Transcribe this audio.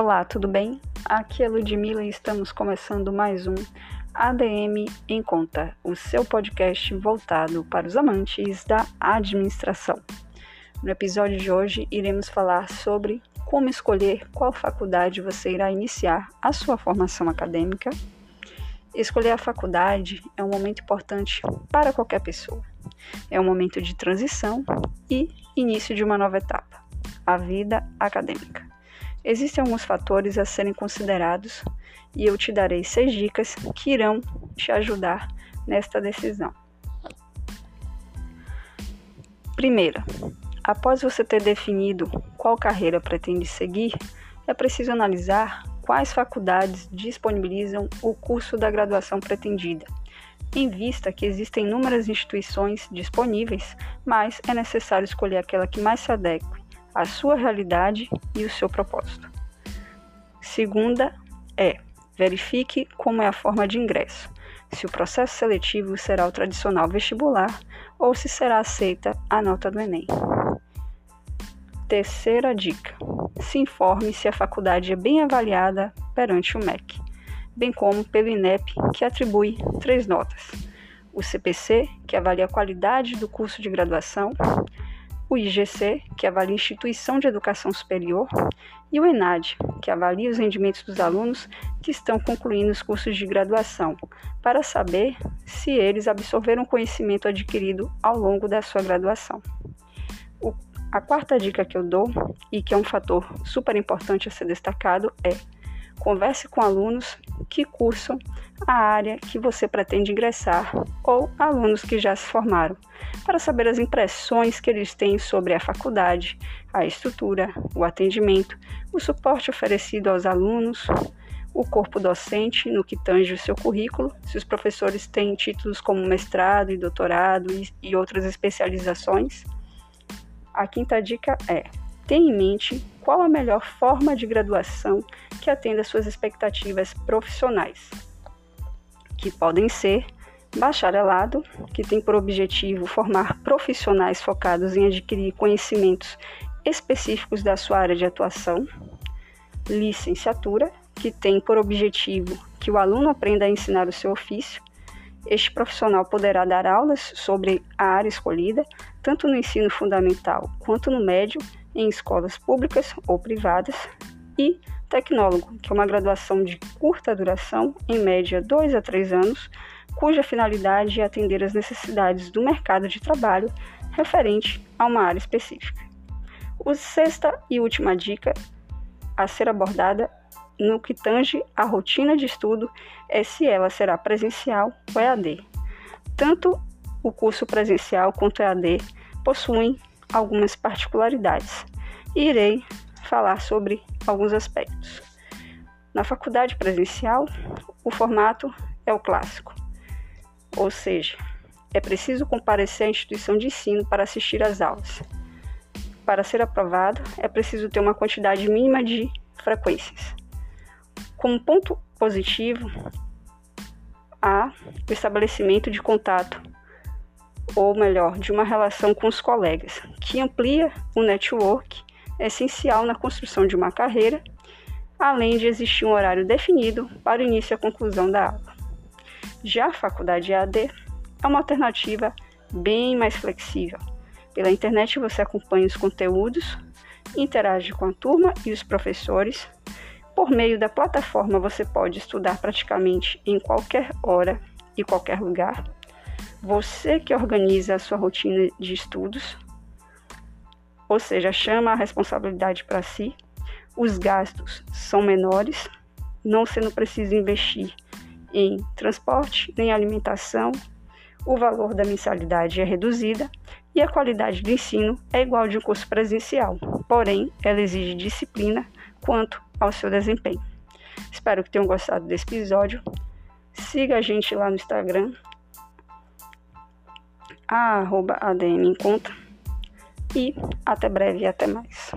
Olá, tudo bem? Aqui é Ludmilla e estamos começando mais um ADM em Conta, o seu podcast voltado para os amantes da administração. No episódio de hoje, iremos falar sobre como escolher qual faculdade você irá iniciar a sua formação acadêmica. Escolher a faculdade é um momento importante para qualquer pessoa. É um momento de transição e início de uma nova etapa, a vida acadêmica. Existem alguns fatores a serem considerados e eu te darei seis dicas que irão te ajudar nesta decisão. Primeira, após você ter definido qual carreira pretende seguir, é preciso analisar quais faculdades disponibilizam o curso da graduação pretendida, em vista que existem inúmeras instituições disponíveis, mas é necessário escolher aquela que mais se adeque a sua realidade e o seu propósito. Segunda é verifique como é a forma de ingresso, se o processo seletivo será o tradicional vestibular ou se será aceita a nota do Enem. Terceira dica: se informe se a faculdade é bem avaliada perante o MEC, bem como pelo INEP, que atribui três notas: o CPC, que avalia a qualidade do curso de graduação, o IGC, que avalia a instituição de educação superior, e o ENAD, que avalia os rendimentos dos alunos que estão concluindo os cursos de graduação, para saber se eles absorveram o conhecimento adquirido ao longo da sua graduação. O, a quarta dica que eu dou, e que é um fator super importante a ser destacado, é Converse com alunos que cursam a área que você pretende ingressar ou alunos que já se formaram, para saber as impressões que eles têm sobre a faculdade, a estrutura, o atendimento, o suporte oferecido aos alunos, o corpo docente no que tange o seu currículo, se os professores têm títulos como mestrado e doutorado e, outras especializações. A quinta dica é: tenha em mente qual a melhor forma de graduação que atenda suas expectativas profissionais, que podem ser bacharelado, que tem por objetivo formar profissionais focados em adquirir conhecimentos específicos da sua área de atuação, licenciatura, que tem por objetivo que o aluno aprenda a ensinar o seu ofício. Este profissional poderá dar aulas sobre a área escolhida, tanto no ensino fundamental quanto no médio, em escolas públicas ou privadas, e tecnólogo, que é uma graduação de curta duração, em média 2 a 3 anos, cuja finalidade é atender às necessidades do mercado de trabalho referente a uma área específica. A sexta e última dica a ser abordada no que tange a rotina de estudo é se ela será presencial ou EAD. Tanto o curso presencial quanto EAD possuem algumas particularidades. Irei falar sobre alguns aspectos. Na faculdade presencial, o formato é o clássico, ou seja, é preciso comparecer à instituição de ensino para assistir às aulas. Para ser aprovado, é preciso ter uma quantidade mínima de frequências. Como ponto positivo, há o estabelecimento de contato, ou melhor, de uma relação com os colegas, que amplia o network essencial na construção de uma carreira, além de existir um horário definido para o início e a conclusão da aula. Já a faculdade EAD é uma alternativa bem mais flexível. Pela internet você acompanha os conteúdos, interage com a turma e os professores. Por meio da plataforma você pode estudar praticamente em qualquer hora e qualquer lugar. Você que organiza a sua rotina de estudos ou seja, chama a responsabilidade para si. Os gastos são menores, não sendo preciso investir em transporte nem alimentação. O valor da mensalidade é reduzida e a qualidade do ensino é igual de um curso presencial, porém, ela exige disciplina quanto ao seu desempenho. Espero que tenham gostado desse episódio. Siga a gente lá no Instagram, a arroba ADM Encontra e até breve e até mais.